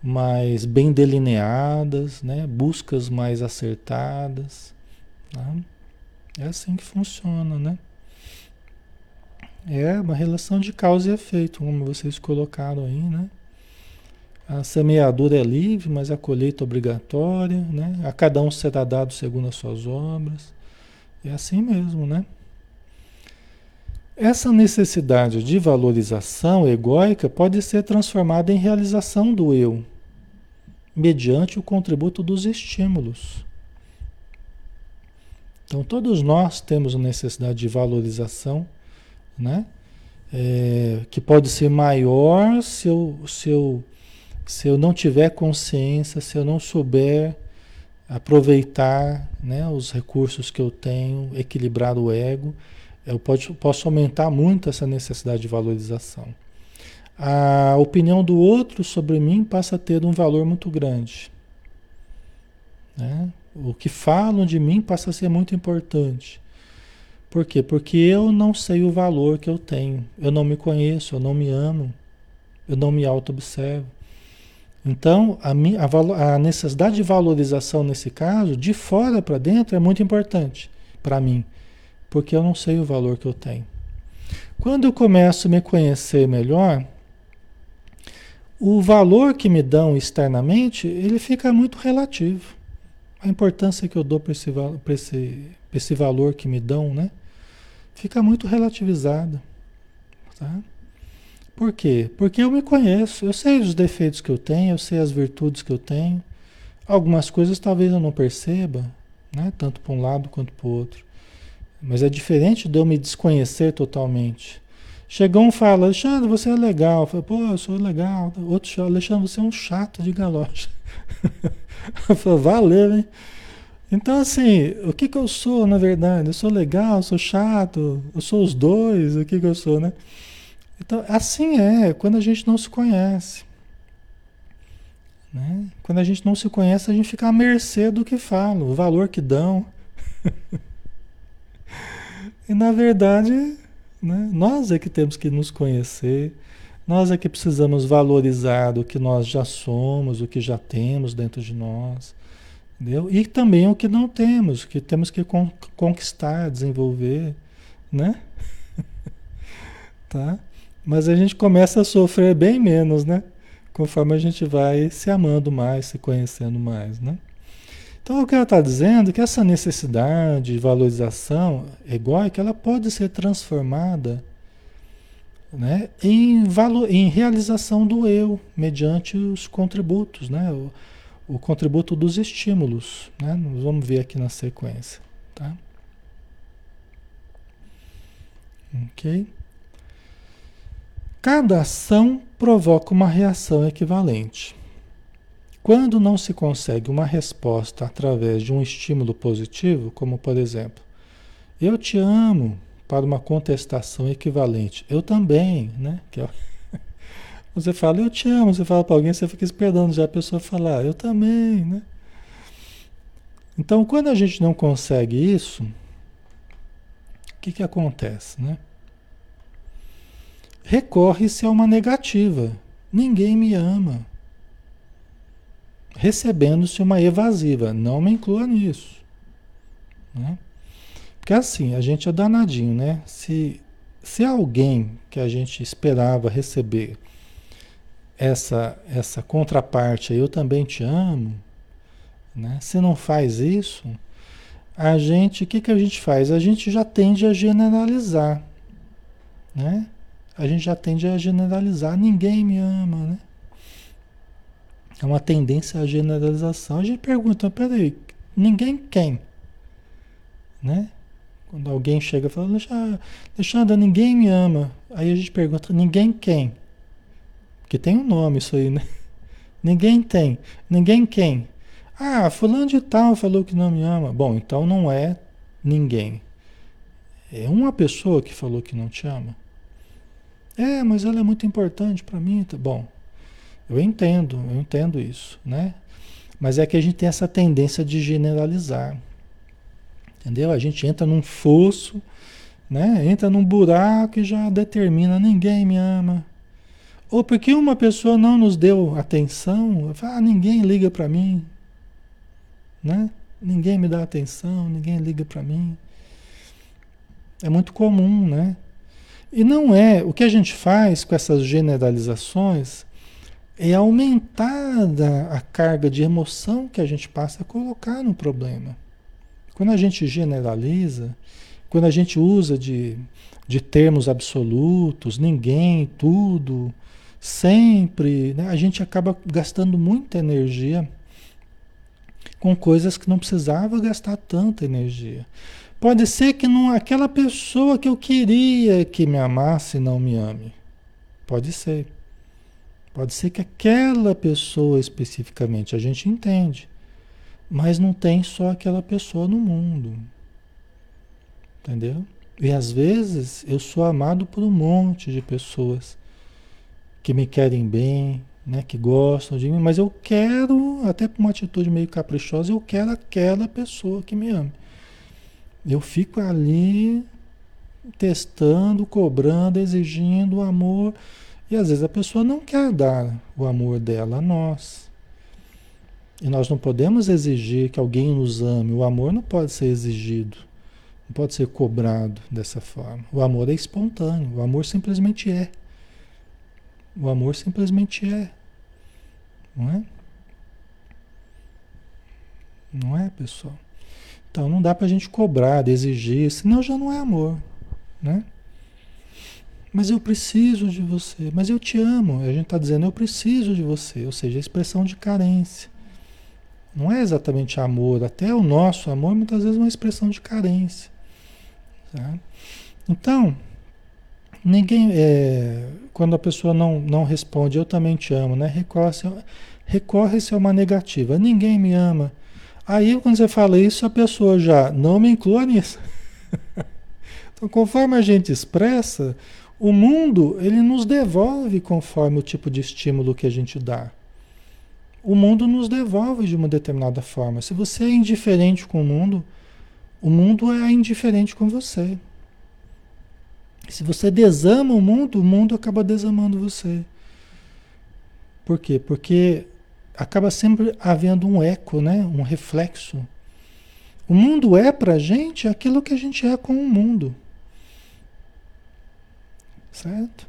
mais bem delineadas, né? Buscas mais acertadas, né? É assim que funciona, né? É uma relação de causa e efeito, como vocês colocaram aí, né? A semeadura é livre, mas a colheita é obrigatória, né? A cada um será dado segundo as suas obras. É assim mesmo, né? Essa necessidade de valorização egóica pode ser transformada em realização do eu, mediante o contributo dos estímulos. Então, todos nós temos necessidade de valorização, né? É, que pode ser maior se eu, se, eu, se eu não tiver consciência, se eu não souber aproveitar né, os recursos que eu tenho, equilibrar o ego, eu pode, posso aumentar muito essa necessidade de valorização. A opinião do outro sobre mim passa a ter um valor muito grande. Né? O que falam de mim passa a ser muito importante. Por quê? Porque eu não sei o valor que eu tenho. Eu não me conheço, eu não me amo, eu não me auto-observo. Então, a, minha, a, a necessidade de valorização nesse caso, de fora para dentro, é muito importante para mim, porque eu não sei o valor que eu tenho. Quando eu começo a me conhecer melhor, o valor que me dão externamente, ele fica muito relativo a importância que eu dou para esse, esse, esse valor que me dão, né? Fica muito relativizada. Tá? Por quê? Porque eu me conheço, eu sei os defeitos que eu tenho, eu sei as virtudes que eu tenho. Algumas coisas talvez eu não perceba, né? tanto para um lado quanto para o outro. Mas é diferente de eu me desconhecer totalmente. Chegou um fala, Alexandre, você é legal. Eu falo, pô, eu sou legal. Outro fala, Alexandre, você é um chato de galocha. Eu falei, valeu, hein? Então, assim, o que que eu sou, na verdade? Eu sou legal, eu sou chato, eu sou os dois, o que que eu sou, né? Então, assim é, quando a gente não se conhece. Né? Quando a gente não se conhece, a gente fica à mercê do que falam, o valor que dão. e, na verdade, né, nós é que temos que nos conhecer, nós é que precisamos valorizar o que nós já somos, o que já temos dentro de nós. Entendeu? E também o que não temos, que temos que conquistar, desenvolver, né? tá? Mas a gente começa a sofrer bem menos, né? Conforme a gente vai se amando mais, se conhecendo mais, né? Então o que ela está dizendo é que essa necessidade de valorização egóica, ela pode ser transformada né, em, valor, em realização do eu, mediante os contributos, né, o, contributo dos estímulos. Né, nós vamos ver aqui na sequência. Tá? Ok? Cada ação provoca uma reação equivalente. Quando não se consegue uma resposta através de um estímulo positivo, como por exemplo, eu te amo, para uma contestação equivalente. Eu também, né? Que é... Você fala, eu te amo, você fala para alguém, você fica esperando já a pessoa falar, eu também, né? Então, quando a gente não consegue isso, o que, que acontece, né? Recorre-se a uma negativa. Ninguém me ama. Recebendo-se uma evasiva. Não me inclua nisso. Né? Porque assim, a gente é danadinho, né? Se, se alguém que a gente esperava receber essa, essa contraparte, eu também te amo, né? Se não faz isso, a gente, o que, que a gente faz? A gente já tende a generalizar, né? A gente já tende a generalizar, ninguém me ama, né? É uma tendência à generalização. A gente pergunta, peraí, ninguém quem? Né? Quando alguém chega e fala, Alexandre, ninguém me ama. Aí a gente pergunta, ninguém quem? Porque tem um nome isso aí, né? Ninguém tem. Ninguém quem? Ah, fulano de tal falou que não me ama. Bom, então não é ninguém. É uma pessoa que falou que não te ama. É, mas ela é muito importante para mim. Tá bom, eu entendo, eu entendo isso, né? Mas é que a gente tem essa tendência de generalizar. Entendeu? A gente entra num fosso, né? Entra num buraco e já determina, ninguém me ama. Ou porque uma pessoa não nos deu atenção, ah, ninguém liga para mim, né? Ninguém me dá atenção, ninguém liga para mim. É muito comum, né? E não é, o que a gente faz com essas generalizações é aumentada a carga de emoção que a gente passa a colocar no problema. Quando a gente generaliza, quando a gente usa de, de termos absolutos, ninguém, tudo, sempre, né, a gente acaba gastando muita energia com coisas que não precisava gastar tanta energia. Pode ser que não aquela pessoa que eu queria que me amasse não me ame. Pode ser. Pode ser que aquela pessoa especificamente a gente entende, mas não tem só aquela pessoa no mundo. Entendeu? E às vezes eu sou amado por um monte de pessoas que me querem bem, né, que gostam de mim, mas eu quero, até por uma atitude meio caprichosa, eu quero aquela pessoa que me ame. Eu fico ali testando, cobrando, exigindo o amor e às vezes a pessoa não quer dar o amor dela a nós. E nós não podemos exigir que alguém nos ame. O amor não pode ser exigido, não pode ser cobrado dessa forma. O amor é espontâneo, o amor simplesmente é. O amor simplesmente é. Não é? Não é, pessoal? Então não dá para a gente cobrar, exigir, senão já não é amor. Né? Mas eu preciso de você, mas eu te amo. A gente está dizendo eu preciso de você, ou seja, expressão de carência. Não é exatamente amor, até o nosso amor muitas vezes é uma expressão de carência. Tá? Então, ninguém. É, quando a pessoa não, não responde, eu também te amo, né? Recorre-se recorre a uma negativa. Ninguém me ama. Aí, quando você fala isso, a pessoa já não me inclua nisso. então, conforme a gente expressa, o mundo, ele nos devolve conforme o tipo de estímulo que a gente dá. O mundo nos devolve de uma determinada forma. Se você é indiferente com o mundo, o mundo é indiferente com você. Se você desama o mundo, o mundo acaba desamando você. Por quê? Porque acaba sempre havendo um eco, né? um reflexo. O mundo é para a gente aquilo que a gente é com o mundo. Certo?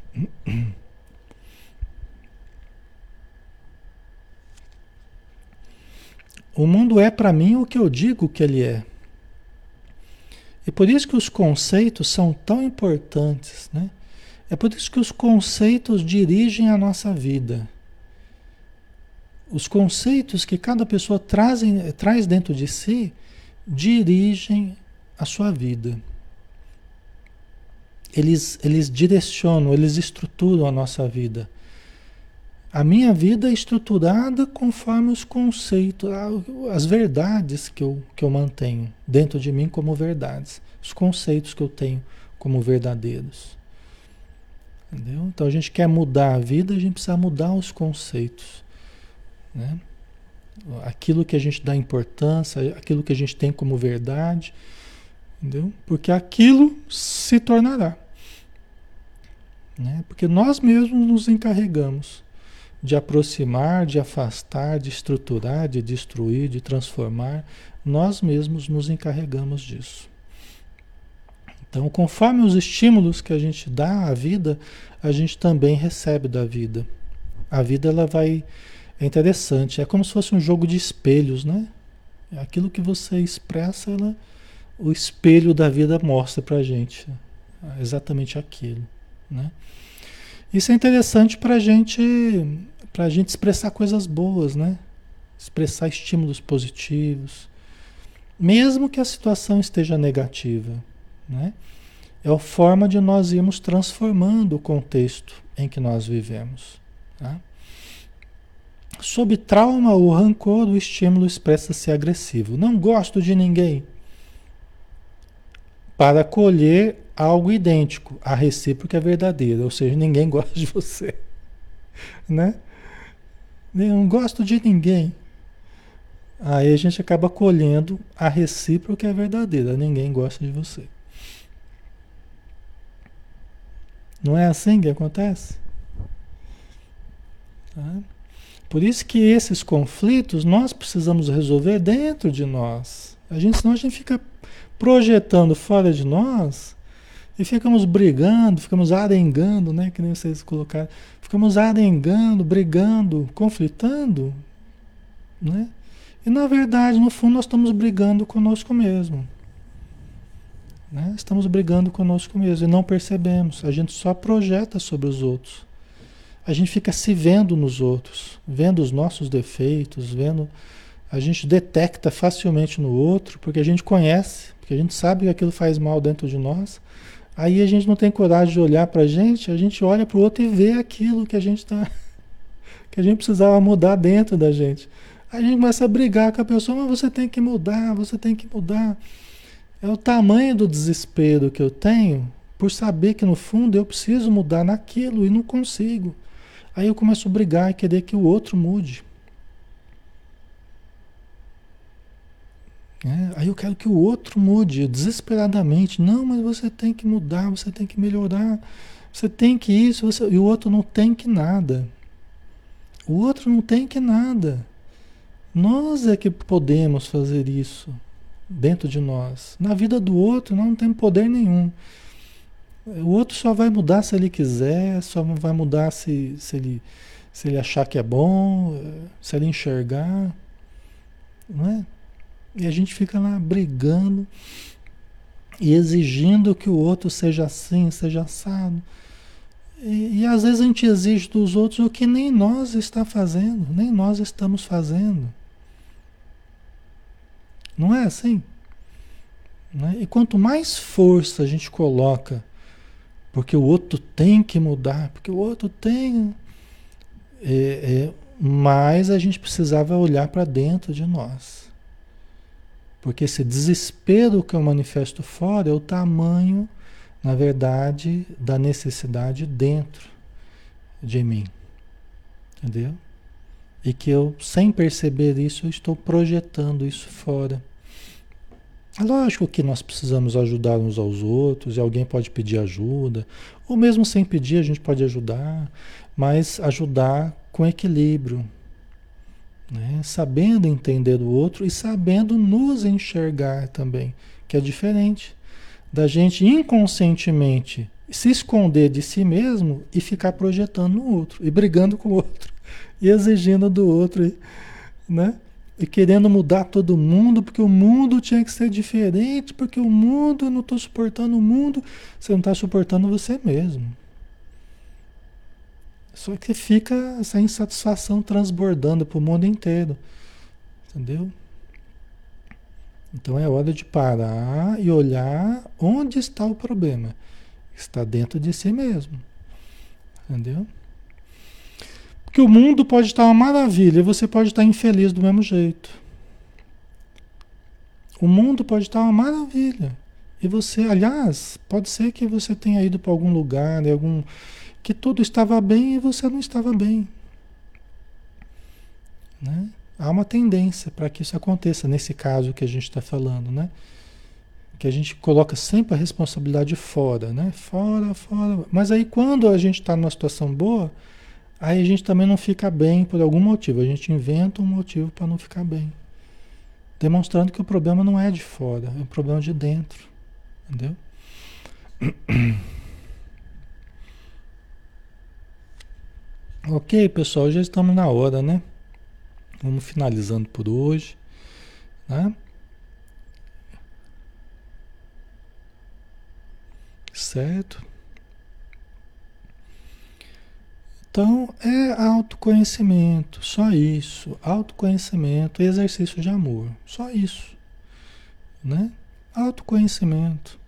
O mundo é para mim o que eu digo que ele é. E por isso que os conceitos são tão importantes, né? É por isso que os conceitos dirigem a nossa vida. Os conceitos que cada pessoa traz, traz dentro de si dirigem a sua vida eles, eles direcionam, eles estruturam a nossa vida. A minha vida é estruturada conforme os conceitos, as verdades que eu, que eu mantenho dentro de mim como verdades, os conceitos que eu tenho como verdadeiros. Entendeu? Então a gente quer mudar a vida, a gente precisa mudar os conceitos. Né? Aquilo que a gente dá importância, aquilo que a gente tem como verdade, entendeu? Porque aquilo se tornará. Né? Porque nós mesmos nos encarregamos de aproximar, de afastar, de estruturar, de destruir, de transformar. Nós mesmos nos encarregamos disso. Então, conforme os estímulos que a gente dá à vida, a gente também recebe da vida. A vida ela vai é interessante, é como se fosse um jogo de espelhos, né? Aquilo que você expressa, ela, o espelho da vida mostra pra gente exatamente aquilo. Né? Isso é interessante para gente, a gente expressar coisas boas, né? expressar estímulos positivos, mesmo que a situação esteja negativa. Né? É a forma de nós irmos transformando o contexto em que nós vivemos. Tá? Sob trauma ou rancor, o estímulo expressa-se agressivo. Não gosto de ninguém. Para colher algo idêntico. A recíproca é verdadeira, ou seja, ninguém gosta de você. Né? Eu não gosto de ninguém. Aí a gente acaba colhendo a recíproca é verdadeira, ninguém gosta de você. Não é assim que acontece? Tá? Por isso que esses conflitos nós precisamos resolver dentro de nós. A gente, senão a gente fica projetando fora de nós E ficamos brigando, ficamos arengando, né? Que nem vocês colocaram. Ficamos arengando, brigando, conflitando, né? E na verdade, no fundo, nós estamos brigando conosco mesmo. Né? Estamos brigando conosco mesmo e não percebemos. A gente só projeta sobre os outros. A gente fica se vendo nos outros, vendo os nossos defeitos, vendo. A gente detecta facilmente no outro, porque a gente conhece, porque a gente sabe que aquilo faz mal dentro de nós. Aí a gente não tem coragem de olhar para a gente, a gente olha para o outro e vê aquilo que a gente está. que a gente precisava mudar dentro da gente. Aí a gente começa a brigar com a pessoa, mas você tem que mudar, você tem que mudar. É o tamanho do desespero que eu tenho por saber que no fundo eu preciso mudar naquilo e não consigo. Aí eu começo a brigar e querer que o outro mude. É, aí eu quero que o outro mude desesperadamente. Não, mas você tem que mudar, você tem que melhorar, você tem que isso, você... e o outro não tem que nada. O outro não tem que nada. Nós é que podemos fazer isso dentro de nós. Na vida do outro não tem poder nenhum. O outro só vai mudar se ele quiser, só vai mudar se, se, ele, se ele achar que é bom, se ele enxergar. Não é? E a gente fica lá brigando e exigindo que o outro seja assim, seja assado. E, e às vezes a gente exige dos outros o que nem nós está fazendo, nem nós estamos fazendo. Não é assim? Né? E quanto mais força a gente coloca, porque o outro tem que mudar, porque o outro tem. É, é, mais a gente precisava olhar para dentro de nós. Porque esse desespero que eu manifesto fora é o tamanho, na verdade, da necessidade dentro de mim. Entendeu? E que eu, sem perceber isso, eu estou projetando isso fora. É lógico que nós precisamos ajudar uns aos outros, e alguém pode pedir ajuda, ou mesmo sem pedir, a gente pode ajudar, mas ajudar com equilíbrio, né? sabendo entender o outro e sabendo nos enxergar também, que é diferente da gente inconscientemente se esconder de si mesmo e ficar projetando no outro e brigando com o outro e exigindo do outro, né? E querendo mudar todo mundo, porque o mundo tinha que ser diferente, porque o mundo, eu não estou suportando o mundo, você não está suportando você mesmo. Só que fica essa insatisfação transbordando para o mundo inteiro. Entendeu? Então é hora de parar e olhar onde está o problema. Está dentro de si mesmo. Entendeu? que o mundo pode estar uma maravilha e você pode estar infeliz do mesmo jeito. O mundo pode estar uma maravilha. E você, aliás, pode ser que você tenha ido para algum lugar, né, algum que tudo estava bem e você não estava bem. Né? Há uma tendência para que isso aconteça nesse caso que a gente está falando, né? Que a gente coloca sempre a responsabilidade fora, né? Fora, fora. Mas aí quando a gente está numa situação boa, Aí a gente também não fica bem por algum motivo. A gente inventa um motivo para não ficar bem. Demonstrando que o problema não é de fora, é um problema de dentro. Entendeu? Ok, pessoal, já estamos na hora, né? Vamos finalizando por hoje, né? Certo? Então é autoconhecimento, só isso. Autoconhecimento e exercício de amor, só isso. Né? Autoconhecimento.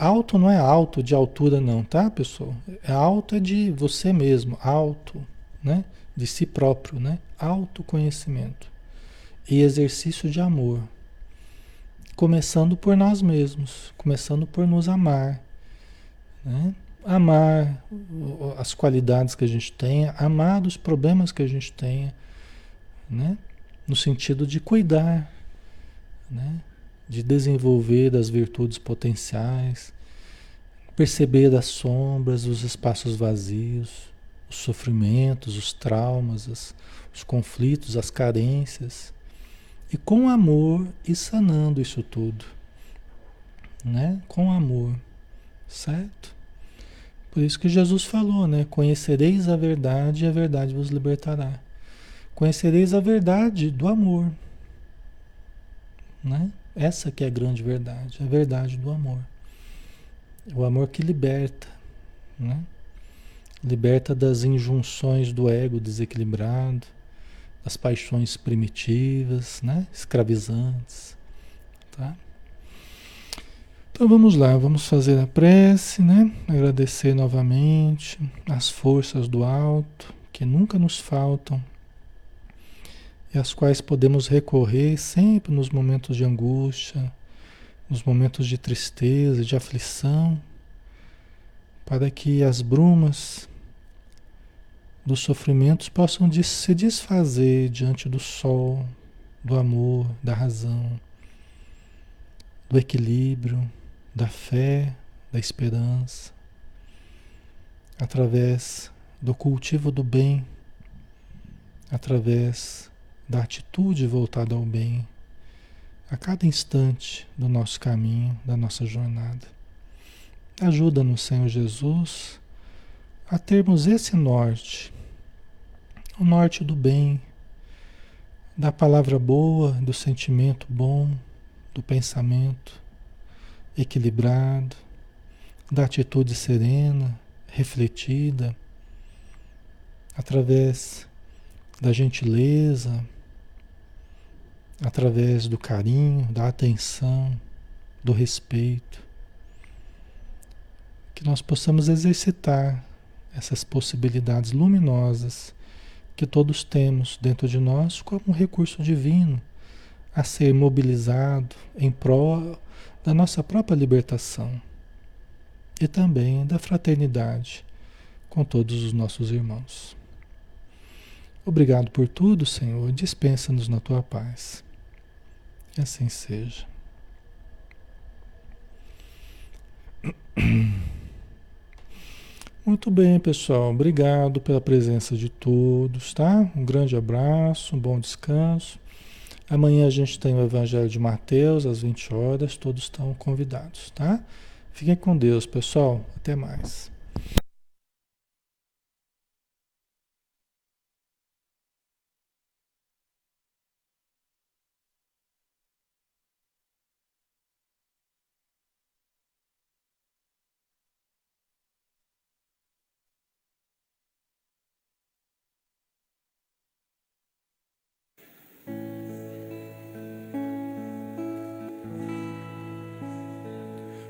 Alto não é alto de altura, não, tá, pessoal? É alto é de você mesmo, alto, né? De si próprio, né? Autoconhecimento e exercício de amor. Começando por nós mesmos, começando por nos amar, né? amar as qualidades que a gente tenha, amar os problemas que a gente tenha, né? No sentido de cuidar, né? De desenvolver das virtudes potenciais, perceber as sombras, os espaços vazios, os sofrimentos, os traumas, as, os conflitos, as carências, e com amor e sanando isso tudo, né? Com amor certo? Por isso que Jesus falou, né? Conhecereis a verdade e a verdade vos libertará. Conhecereis a verdade do amor, né? Essa que é a grande verdade, a verdade do amor. O amor que liberta, né? Liberta das injunções do ego desequilibrado, das paixões primitivas, né? escravizantes. Tá? Então vamos lá, vamos fazer a prece, né? Agradecer novamente as forças do alto que nunca nos faltam e às quais podemos recorrer sempre nos momentos de angústia, nos momentos de tristeza, de aflição, para que as brumas dos sofrimentos possam se desfazer diante do sol, do amor, da razão, do equilíbrio, da fé, da esperança, através do cultivo do bem, através da atitude voltada ao bem, a cada instante do nosso caminho, da nossa jornada. Ajuda-nos, Senhor Jesus, a termos esse norte, o norte do bem, da palavra boa, do sentimento bom, do pensamento equilibrado, da atitude serena, refletida, através da gentileza, através do carinho, da atenção, do respeito, que nós possamos exercitar essas possibilidades luminosas que todos temos dentro de nós como um recurso divino a ser mobilizado em prol da nossa própria libertação e também da fraternidade com todos os nossos irmãos. Obrigado por tudo, Senhor. Dispensa-nos na tua paz. Assim seja. Muito bem, pessoal. Obrigado pela presença de todos, tá? Um grande abraço, um bom descanso. Amanhã a gente tem o Evangelho de Mateus às 20 horas, todos estão convidados, tá? Fiquem com Deus, pessoal. Até mais.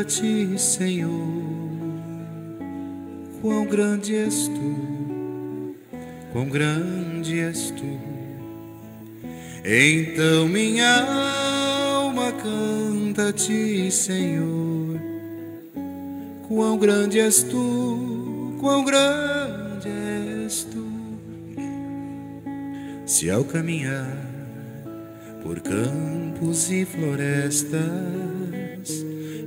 a ti, Senhor. Quão grande és tu, quão grande és tu. Então minha alma canta a ti, Senhor. Quão grande és tu, quão grande és tu. Se ao caminhar por campos e florestas,